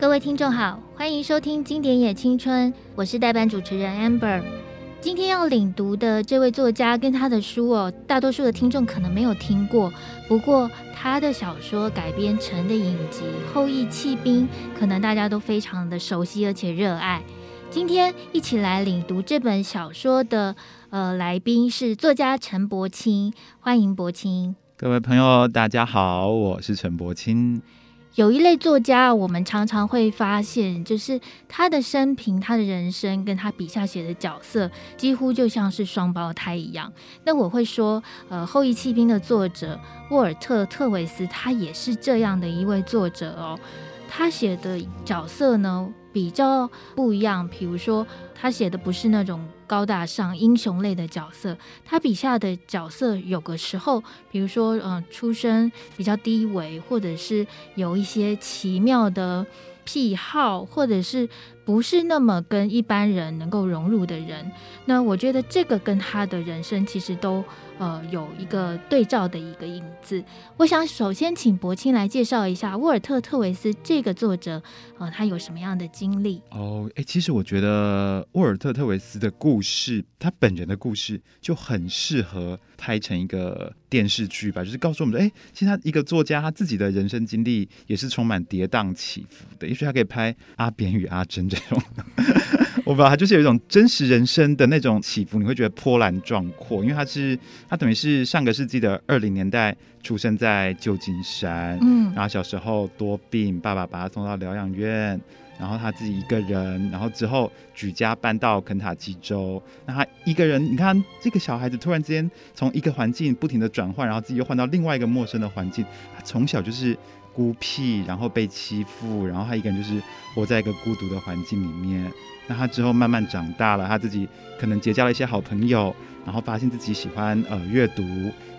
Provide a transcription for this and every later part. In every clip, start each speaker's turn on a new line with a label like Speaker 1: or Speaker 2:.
Speaker 1: 各位听众好，欢迎收听《经典也青春》，我是代班主持人 Amber。今天要领读的这位作家跟他的书哦，大多数的听众可能没有听过，不过他的小说改编成的影集《后翼弃兵》，可能大家都非常的熟悉而且热爱。今天一起来领读这本小说的呃来宾是作家陈柏青，欢迎柏青。
Speaker 2: 各位朋友，大家好，我是陈柏青。
Speaker 1: 有一类作家，我们常常会发现，就是他的生平、他的人生，跟他笔下写的角色，几乎就像是双胞胎一样。那我会说，呃，《后裔弃兵》的作者沃尔特·特维斯，他也是这样的一位作者哦。他写的角色呢，比较不一样。比如说，他写的不是那种。高大上英雄类的角色，他笔下的角色有个时候，比如说，嗯、出身比较低微，或者是有一些奇妙的癖好，或者是不是那么跟一般人能够融入的人。那我觉得这个跟他的人生其实都。呃，有一个对照的一个影子。我想首先请柏青来介绍一下沃尔特·特维斯这个作者，呃，他有什么样的经历？
Speaker 2: 哦，哎，其实我觉得沃尔特·特维斯的故事，他本人的故事就很适合拍成一个电视剧吧，就是告诉我们说，哎，其实他一个作家，他自己的人生经历也是充满跌宕起伏的。也许他可以拍《阿扁与阿珍》这种。我不知道，他就是有一种真实人生的那种起伏，你会觉得波澜壮阔，因为他是他等于是上个世纪的二零年代出生在旧金山，嗯，然后小时候多病，爸爸把他送到疗养院，然后他自己一个人，然后之后举家搬到肯塔基州，那他一个人，你看这个小孩子突然之间从一个环境不停的转换，然后自己又换到另外一个陌生的环境，他从小就是孤僻，然后被欺负，然后他一个人就是活在一个孤独的环境里面。那他之后慢慢长大了，他自己可能结交了一些好朋友，然后发现自己喜欢呃阅读，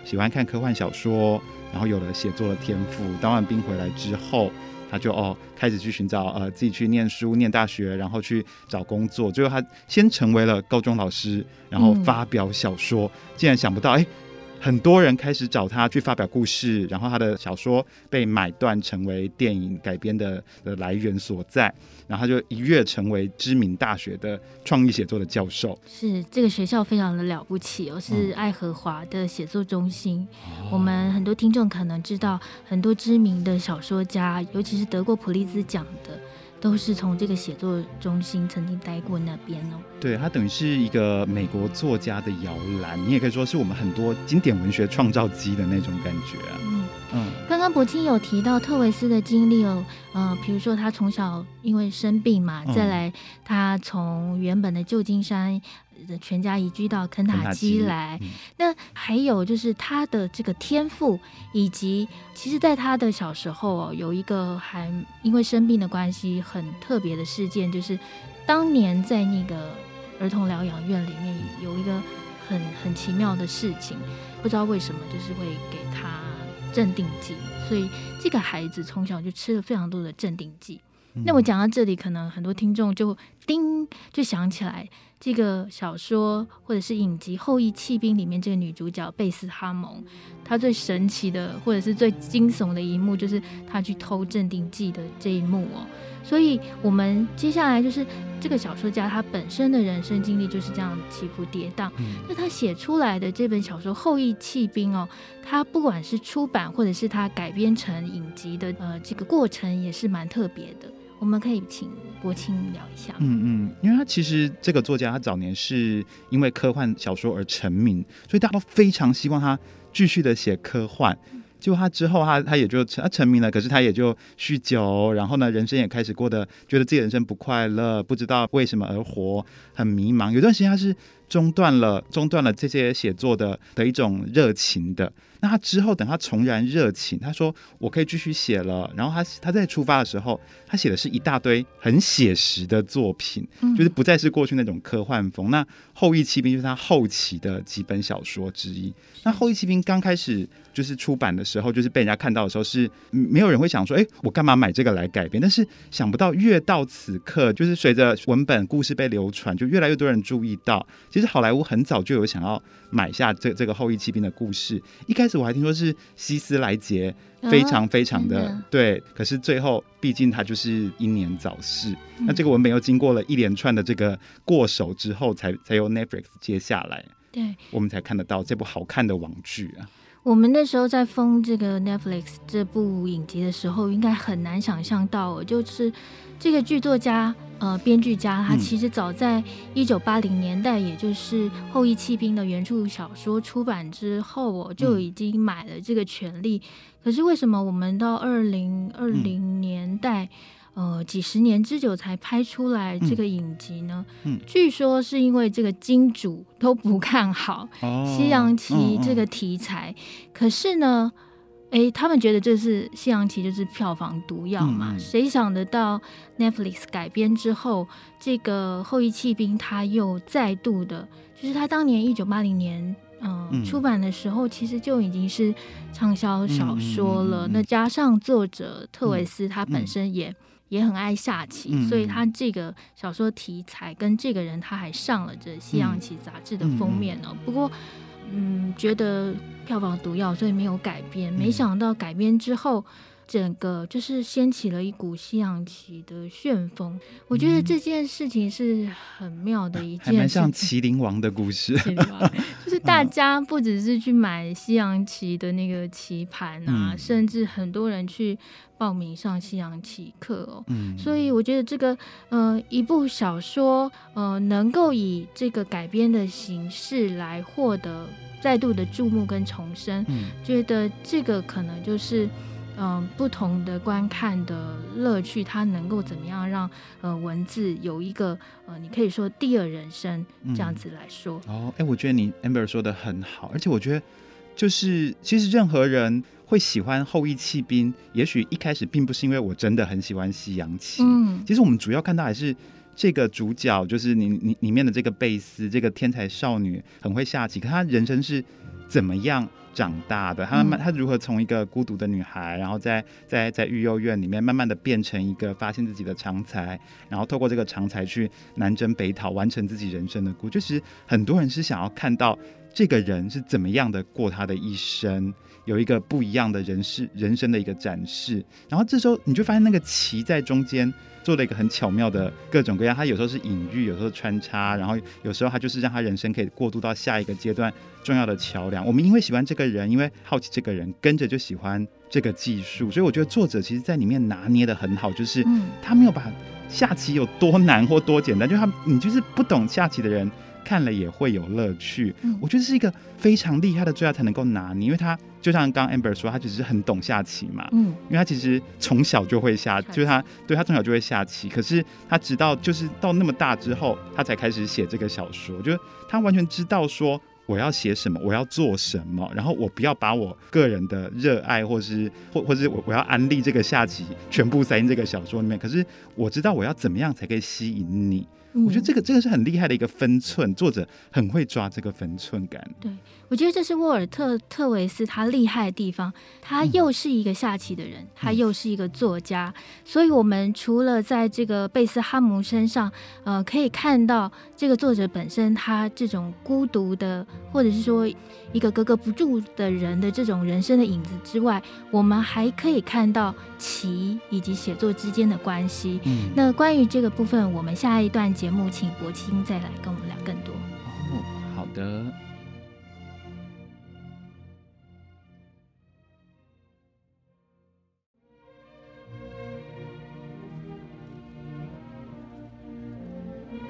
Speaker 2: 喜欢看科幻小说，然后有了写作的天赋。当完兵回来之后，他就哦开始去寻找呃自己去念书、念大学，然后去找工作。最后他先成为了高中老师，然后发表小说。竟然想不到，哎。很多人开始找他去发表故事，然后他的小说被买断成为电影改编的的来源所在，然后他就一跃成为知名大学的创意写作的教授。
Speaker 1: 是这个学校非常的了不起哦，是爱荷华的写作中心。我们很多听众可能知道，很多知名的小说家，尤其是得过普利兹奖的。都是从这个写作中心曾经待过那边哦。
Speaker 2: 对，它等于是一个美国作家的摇篮，你也可以说是我们很多经典文学创造机的那种感觉啊。嗯嗯。
Speaker 1: 刚刚柏青有提到特维斯的经历哦，呃，比如说他从小因为生病嘛，再来他从原本的旧金山。全家移居到肯塔基来，嗯、那还有就是他的这个天赋，以及其实，在他的小时候哦，有一个还因为生病的关系很特别的事件，就是当年在那个儿童疗养院里面有一个很很奇妙的事情，不知道为什么就是会给他镇定剂，所以这个孩子从小就吃了非常多的镇定剂。嗯、那我讲到这里，可能很多听众就叮就想起来。这个小说或者是影集《后裔弃兵》里面这个女主角贝斯哈蒙，她最神奇的或者是最惊悚的一幕，就是她去偷镇定剂的这一幕哦。所以，我们接下来就是这个小说家他本身的人生经历就是这样起伏跌宕。那他写出来的这本小说《后裔弃兵》哦，他不管是出版或者是他改编成影集的呃这个过程也是蛮特别的。我们可以请柏青聊一下。
Speaker 2: 嗯嗯，因为他其实这个作家，他早年是因为科幻小说而成名，所以大家都非常希望他继续的写科幻。结果他之后他，他他也就成他成名了，可是他也就酗酒，然后呢，人生也开始过得觉得自己人生不快乐，不知道为什么而活，很迷茫。有段时间他是中断了，中断了这些写作的的一种热情的。那他之后，等他重燃热情，他说我可以继续写了。然后他他在出发的时候，他写的是一大堆很写实的作品，嗯、就是不再是过去那种科幻风。那《后翼骑兵》就是他后期的几本小说之一。那《后翼骑兵》刚开始就是出版的时候，就是被人家看到的时候，是没有人会想说，哎，我干嘛买这个来改编？但是想不到，越到此刻，就是随着文本故事被流传，就越来越多人注意到，其其实好莱坞很早就有想要买下这这个后裔骑兵的故事。一开始我还听说是希斯莱杰非常非常的、哦、对，可是最后毕竟他就是英年早逝。嗯、那这个文本又经过了一连串的这个过手之后才，才才由 Netflix 接下来，
Speaker 1: 对，
Speaker 2: 我们才看得到这部好看的网剧啊。
Speaker 1: 我们那时候在封这个 Netflix 这部影集的时候，应该很难想象到，就是这个剧作家呃编剧家，他其实早在一九八零年代，嗯、也就是《后裔弃兵》的原著小说出版之后，我就已经买了这个权利。嗯、可是为什么我们到二零二零年代？嗯呃，几十年之久才拍出来这个影集呢？嗯，嗯，据说是因为这个金主都不看好西洋棋这个题材，可是呢，哎，他们觉得这是西洋棋就是票房毒药嘛？谁、嗯、想得到 Netflix 改编之后，这个后裔弃兵他又再度的，就是他当年一九八零年呃嗯出版的时候，其实就已经是畅销小说了。那加上作者特维斯他本身也。也很爱下棋，嗯、所以他这个小说题材跟这个人，他还上了这《西洋棋》杂志的封面哦。嗯嗯、不过，嗯，觉得票房毒药，所以没有改编。嗯、没想到改编之后。整个就是掀起了一股西洋棋的旋风，我觉得这件事情是很妙的一件事，还蛮
Speaker 2: 像《麒麟王》的故事。
Speaker 1: 就是大家不只是去买西洋棋的那个棋盘啊，嗯、甚至很多人去报名上西洋棋课哦。嗯、所以我觉得这个呃一部小说呃能够以这个改编的形式来获得再度的注目跟重生，嗯、觉得这个可能就是。嗯，不同的观看的乐趣，它能够怎么样让呃文字有一个呃，你可以说第二人生这样子来说。
Speaker 2: 嗯、哦，哎，我觉得你 Amber 说的很好，而且我觉得就是其实任何人会喜欢后羿弃兵，也许一开始并不是因为我真的很喜欢西洋棋，嗯，其实我们主要看到还是这个主角，就是你你里面的这个贝斯，这个天才少女很会下棋，可她人生是怎么样长大的？她慢慢她如何从一个孤独的女孩，然后在在在育幼院里面，慢慢的变成一个发现自己的长才，然后透过这个长才去南征北讨，完成自己人生的故事。就是很多人是想要看到这个人是怎么样的过他的一生，有一个不一样的人世人生的一个展示。然后这时候你就发现那个棋在中间。做了一个很巧妙的各种各样，他有时候是隐喻，有时候穿插，然后有时候他就是让他人生可以过渡到下一个阶段重要的桥梁。我们因为喜欢这个人，因为好奇这个人，跟着就喜欢这个技术，所以我觉得作者其实在里面拿捏的很好，就是他没有把下棋有多难或多简单，就他你就是不懂下棋的人。看了也会有乐趣，嗯、我觉得是一个非常厉害的作家才能够拿捏，因为他就像刚 Amber 说，他其实很懂下棋嘛，嗯，因为他其实从小就会下，就是他对他从小就会下棋，可是他直到就是到那么大之后，他才开始写这个小说，我觉得他完全知道说我要写什么，我要做什么，然后我不要把我个人的热爱或是或或是我我要安利这个下棋全部塞进这个小说里面，可是我知道我要怎么样才可以吸引你。我觉得这个这个是很厉害的一个分寸，作者很会抓这个分寸感。
Speaker 1: 对，我觉得这是沃尔特特维斯他厉害的地方，他又是一个下棋的人，嗯、他又是一个作家，嗯、所以我们除了在这个贝斯哈姆身上，呃，可以看到这个作者本身他这种孤独的，或者是说一个格格不入的人的这种人生的影子之外，我们还可以看到棋以及写作之间的关系。嗯，那关于这个部分，我们下一段。节目，请柏青再来跟我们聊更多。
Speaker 2: 哦，好的。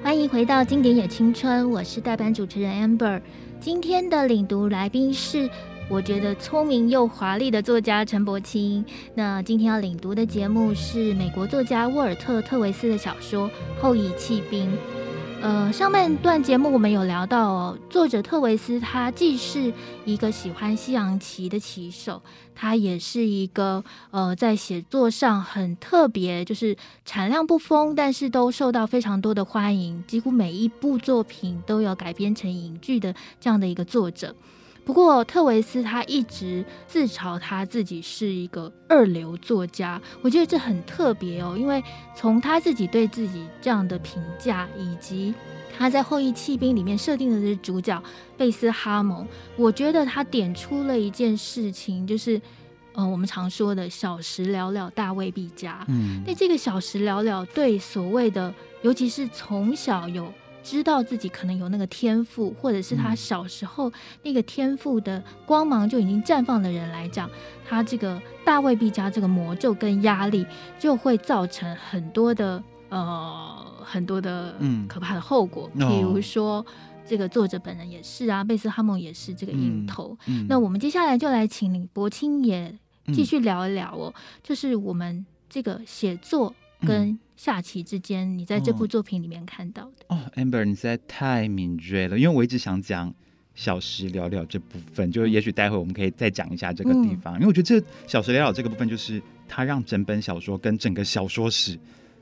Speaker 1: 欢迎回到经典也青春，我是代班主持人 Amber。今天的领读来宾是我觉得聪明又华丽的作家陈柏青。那今天要领读的节目是美国作家沃尔特特维斯的小说《后裔弃兵》。呃，上半段节目我们有聊到哦，作者特维斯他既是一个喜欢西洋棋的棋手，他也是一个呃在写作上很特别，就是产量不丰，但是都受到非常多的欢迎，几乎每一部作品都有改编成影剧的这样的一个作者。不过特维斯他一直自嘲他自己是一个二流作家，我觉得这很特别哦，因为从他自己对自己这样的评价，以及他在《后裔弃兵》里面设定的是主角贝斯哈蒙，我觉得他点出了一件事情，就是，嗯、呃，我们常说的小时了了，大未必佳。嗯，那这个小时了了，对所谓的，尤其是从小有。知道自己可能有那个天赋，或者是他小时候那个天赋的光芒就已经绽放的人来讲，他这个大未必加这个魔咒跟压力，就会造成很多的呃很多的可怕的后果。比、嗯、如说，这个作者本人也是啊，贝斯哈蒙也是这个瘾头、嗯。嗯。那我们接下来就来请柏青也继续聊一聊哦，嗯、就是我们这个写作跟下棋之间，你在这部作品里面看到的
Speaker 2: 哦，哦，Amber，你实在太敏锐了，因为我一直想讲小时聊聊这部分，就也许待会我们可以再讲一下这个地方，嗯、因为我觉得这小时聊聊这个部分，就是它让整本小说跟整个小说史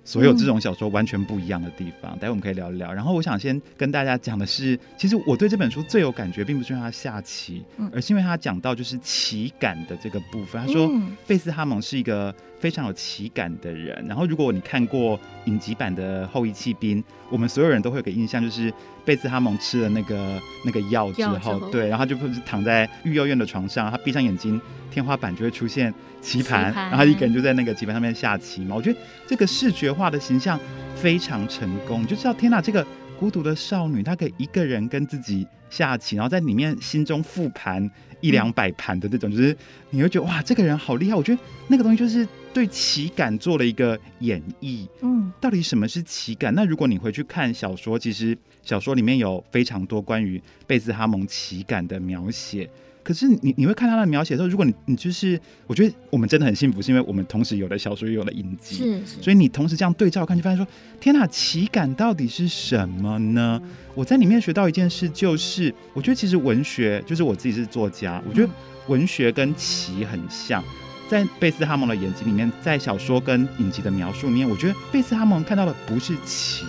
Speaker 2: 所有这种小说完全不一样的地方。嗯、待会我们可以聊一聊。然后我想先跟大家讲的是，其实我对这本书最有感觉，并不是因为它下棋，嗯、而是因为它讲到就是棋感的这个部分。他说，贝斯哈蒙是一个。非常有棋感的人，然后如果你看过影集版的《后翼弃兵》，我们所有人都会有个印象，就是贝兹哈蒙吃了那个那个药之后，对，然后他就躺在育幼院的床上，他闭上眼睛，天花板就会出现棋盘，棋盘然后一个人就在那个棋盘上面下棋嘛。我觉得这个视觉化的形象非常成功，你就知道天哪，这个孤独的少女，她可以一个人跟自己下棋，然后在里面心中复盘一两百盘的这种，就是你会觉得哇，这个人好厉害。我觉得那个东西就是。对奇感做了一个演绎，嗯，到底什么是奇感？那如果你回去看小说，其实小说里面有非常多关于贝兹哈蒙奇感的描写。可是你你会看他的描写的时候，如果你你就是，我觉得我们真的很幸福，是因为我们同时有了小说，又有了影集，是是。所以你同时这样对照看，就发现说，天哪，奇感到底是什么呢？我在里面学到一件事，就是我觉得其实文学，就是我自己是作家，我觉得文学跟奇很像。在贝斯哈蒙的眼睛里面，在小说跟影集的描述里面，我觉得贝斯哈蒙看到的不是棋，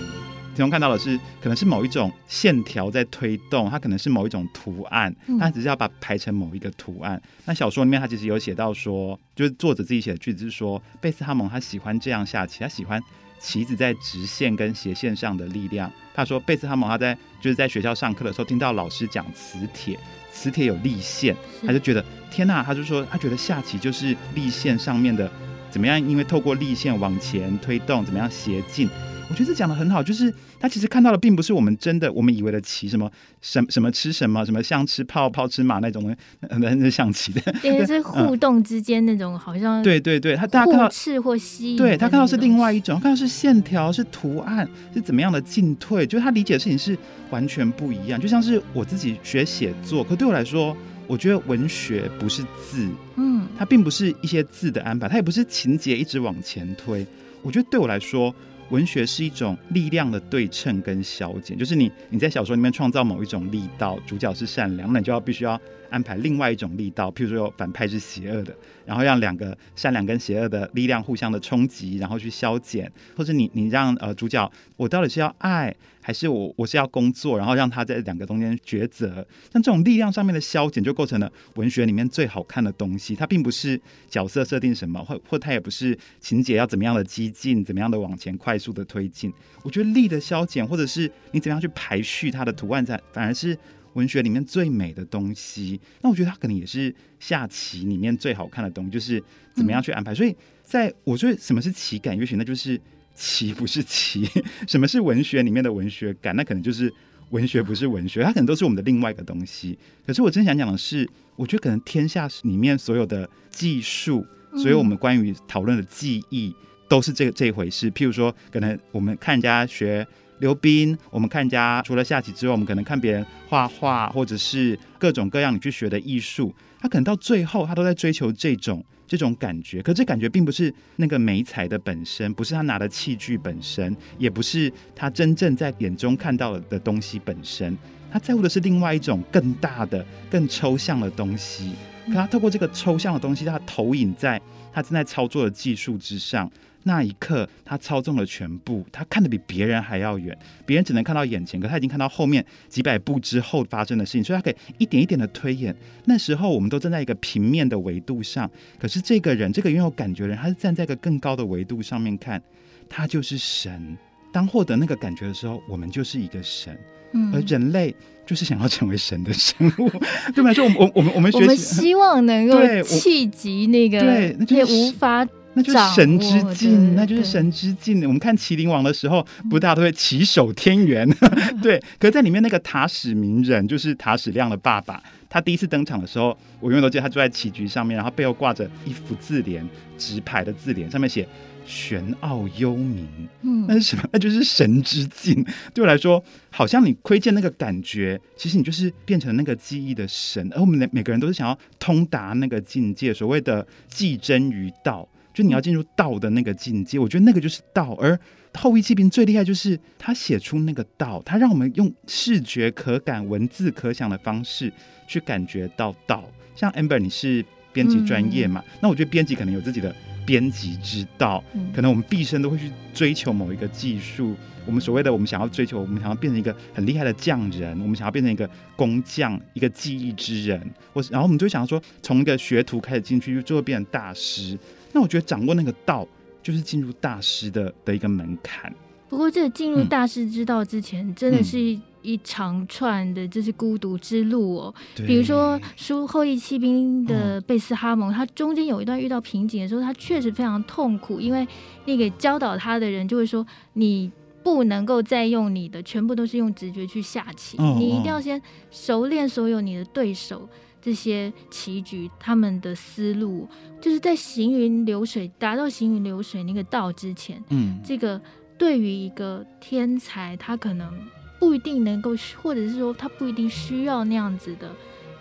Speaker 2: 其中看到的是可能是某一种线条在推动，它可能是某一种图案，它只是要把它排成某一个图案。那小说里面他其实有写到说，就是作者自己写的句子是说，贝斯哈蒙他喜欢这样下棋，他喜欢棋子在直线跟斜线上的力量。他说贝斯哈蒙他在就是在学校上课的时候，听到老师讲磁铁。磁铁有立线，他就觉得天呐，他就说他觉得下棋就是立线上面的怎么样，因为透过立线往前推动，怎么样斜进。我觉得这讲的很好，就是他其实看到的并不是我们真的我们以为的棋，什么什什么吃什么，什么像吃炮炮吃马那种那那象棋的，
Speaker 1: 也是 互动之间那种，好像
Speaker 2: 对对对，他大家看到
Speaker 1: 赤或吸，
Speaker 2: 对他看到是另外一种，看到是线条是图案是怎么样的进退，就是他理解的事情是完全不一样。就像是我自己学写作，可对我来说，我觉得文学不是字，嗯，它并不是一些字的安排，它也不是情节一直往前推。我觉得对我来说。文学是一种力量的对称跟消减，就是你你在小说里面创造某一种力道，主角是善良，那你就要必须要安排另外一种力道，譬如说有反派是邪恶的，然后让两个善良跟邪恶的力量互相的冲击，然后去消减，或者你你让呃主角，我到底是要爱还是我我是要工作，然后让他在两个中间抉择，像这种力量上面的消减，就构成了文学里面最好看的东西。它并不是角色设定什么，或或它也不是情节要怎么样的激进，怎么样的往前快速的推进。我觉得力的消减，或者是你怎么样去排序它的图案，在反而是。文学里面最美的东西，那我觉得它可能也是下棋里面最好看的东西，就是怎么样去安排。所以，在我觉得什么是棋感，也许那就是棋不是棋；什么是文学里面的文学感，那可能就是文学不是文学，它可能都是我们的另外一个东西。可是我真想讲的是，我觉得可能天下里面所有的技术，所有我们关于讨论的技艺，都是这这一回事。譬如说，可能我们看人家学。溜冰，我们看人家除了下棋之外，我们可能看别人画画，或者是各种各样你去学的艺术，他可能到最后他都在追求这种这种感觉。可这感觉并不是那个媒材的本身，不是他拿的器具本身，也不是他真正在眼中看到的东西本身。他在乎的是另外一种更大的、更抽象的东西。可他透过这个抽象的东西，他投影在他正在操作的技术之上。那一刻，他操纵了全部，他看得比别人还要远，别人只能看到眼前，可他已经看到后面几百步之后发生的事情，所以他可以一点一点的推演。那时候我们都站在一个平面的维度上，可是这个人，这个拥有感觉的人，他是站在一个更高的维度上面看，他就是神。当获得那个感觉的时候，我们就是一个神。嗯，而人类就是想要成为神的生物，对吧？就我们我我们我们我们
Speaker 1: 希望能够企及那个，
Speaker 2: 对，那就是
Speaker 1: 无法。
Speaker 2: 那就是神之境，那就是神之境。我们看《麒麟王》的时候，不大家都会起手天元，对。可是在里面那个塔矢鸣人，就是塔矢亮的爸爸，他第一次登场的时候，我永远都记得他坐在棋局上面，然后背后挂着一幅字联，直排的字联，上面写“玄奥幽冥”。嗯，那是什么？那就是神之境。对我来说，好像你窥见那个感觉，其实你就是变成那个记忆的神。而我们每个人都是想要通达那个境界，所谓的既真于道。就你要进入道的那个境界，我觉得那个就是道。而后羿弃兵最厉害就是他写出那个道，他让我们用视觉可感、文字可想的方式去感觉到道。像 Amber，你是编辑专业嘛？嗯、那我觉得编辑可能有自己的编辑之道，嗯、可能我们毕生都会去追求某一个技术。我们所谓的我们想要追求，我们想要变成一个很厉害的匠人，我们想要变成一个工匠、一个技艺之人，我然后我们就想要说，从一个学徒开始进去，就最后变成大师。那我觉得掌握那个道，就是进入大师的的一个门槛。
Speaker 1: 不过，这进入大师之道之前，嗯、真的是一一长串的，就是孤独之路哦。比如说，书后裔弃兵的贝斯哈蒙，嗯、他中间有一段遇到瓶颈的时候，他确实非常痛苦，因为那个教导他的人就会说：“你不能够再用你的全部都是用直觉去下棋，哦、你一定要先熟练所有你的对手。”这些棋局，他们的思路就是在行云流水，达到行云流水那个道之前，嗯，这个对于一个天才，他可能不一定能够，或者是说他不一定需要那样子的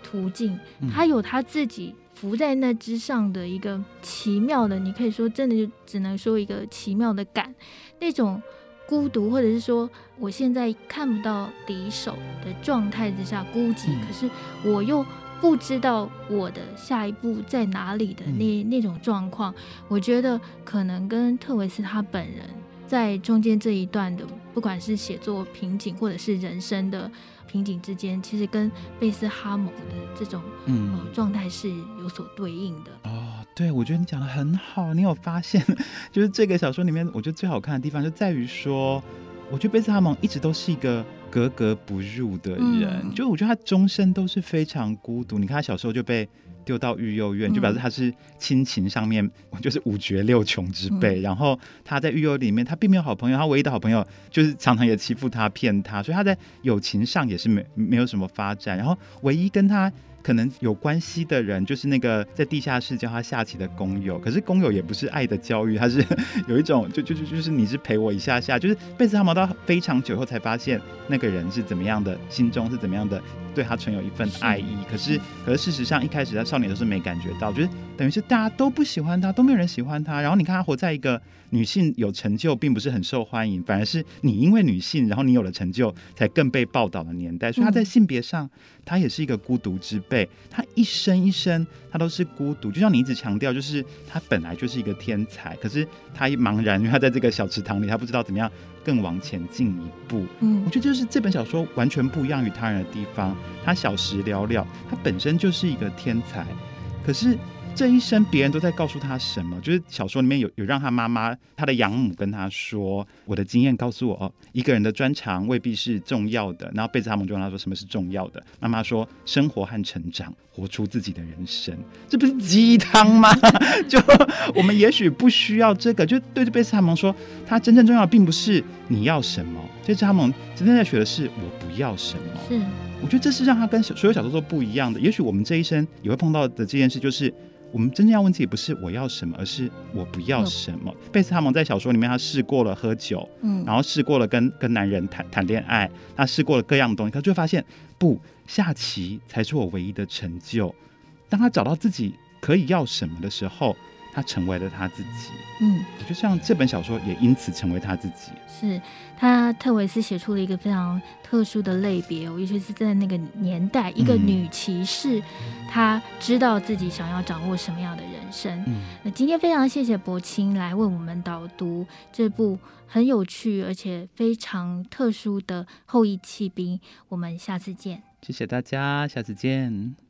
Speaker 1: 途径，他有他自己浮在那之上的一个奇妙的，你可以说真的就只能说一个奇妙的感，那种孤独，或者是说我现在看不到敌手的状态之下孤寂，可是我又。不知道我的下一步在哪里的那那种状况，我觉得可能跟特维斯他本人在中间这一段的，不管是写作瓶颈或者是人生的瓶颈之间，其实跟贝斯哈姆的这种嗯、呃、状态是有所对应的。
Speaker 2: 哦，对，我觉得你讲的很好。你有发现，就是这个小说里面，我觉得最好看的地方就在于说，我觉得贝斯哈蒙一直都是一个。格格不入的人，嗯、就我觉得他终身都是非常孤独。你看他小时候就被丢到育幼院，嗯、就表示他是亲情上面就是五绝六穷之辈。嗯、然后他在育幼里面，他并没有好朋友，他唯一的好朋友就是常常也欺负他、骗他，所以他在友情上也是没没有什么发展。然后唯一跟他。可能有关系的人，就是那个在地下室教他下棋的工友。可是工友也不是爱的教育，他是有一种就就就就是你是陪我一下下，就是贝斯哈蒙到非常久后才发现那个人是怎么样的，心中是怎么样的对他存有一份爱意。是可是可是事实上一开始他少年都是没感觉到，就是等于是大家都不喜欢他，都没有人喜欢他。然后你看他活在一个女性有成就并不是很受欢迎，反而是你因为女性，然后你有了成就才更被报道的年代。所以他在性别上。嗯他也是一个孤独之辈，他一生一生他都是孤独，就像你一直强调，就是他本来就是一个天才，可是他一茫然，因为他在这个小池塘里，他不知道怎么样更往前进一步。嗯，我觉得就是这本小说完全不一样于他人的地方，他小时了了，他本身就是一个天才，可是。这一生，别人都在告诉他什么？就是小说里面有有让他妈妈，他的养母跟他说：“我的经验告诉我，一个人的专长未必是重要的。”然后贝斯哈蒙就问他说：“什么是重要的？”妈妈说：“生活和成长，活出自己的人生。”这不是鸡汤吗？就我们也许不需要这个。就对着贝斯哈蒙说，他真正重要的并不是你要什么。贝斯哈蒙真正在学的是我不要什么。是，我觉得这是让他跟所有小说都不一样的。也许我们这一生也会碰到的这件事，就是。我们真正要问自己，不是我要什么，而是我不要什么。贝斯哈蒙在小说里面，他试过了喝酒，嗯，然后试过了跟跟男人谈谈恋爱，他试过了各样的东西，他就会发现，不，下棋才是我唯一的成就。当他找到自己可以要什么的时候，他成为了他自己。
Speaker 1: 嗯，
Speaker 2: 就像这本小说也因此成为他自己。
Speaker 1: 是他特维斯写出了一个非常特殊的类别，尤其是在那个年代，一个女骑士，她、嗯、知道自己想要掌握什么样的人生。嗯，那今天非常谢谢柏青来为我们导读这部很有趣而且非常特殊的《后裔弃兵》，我们下次见。
Speaker 2: 谢谢大家，下次见。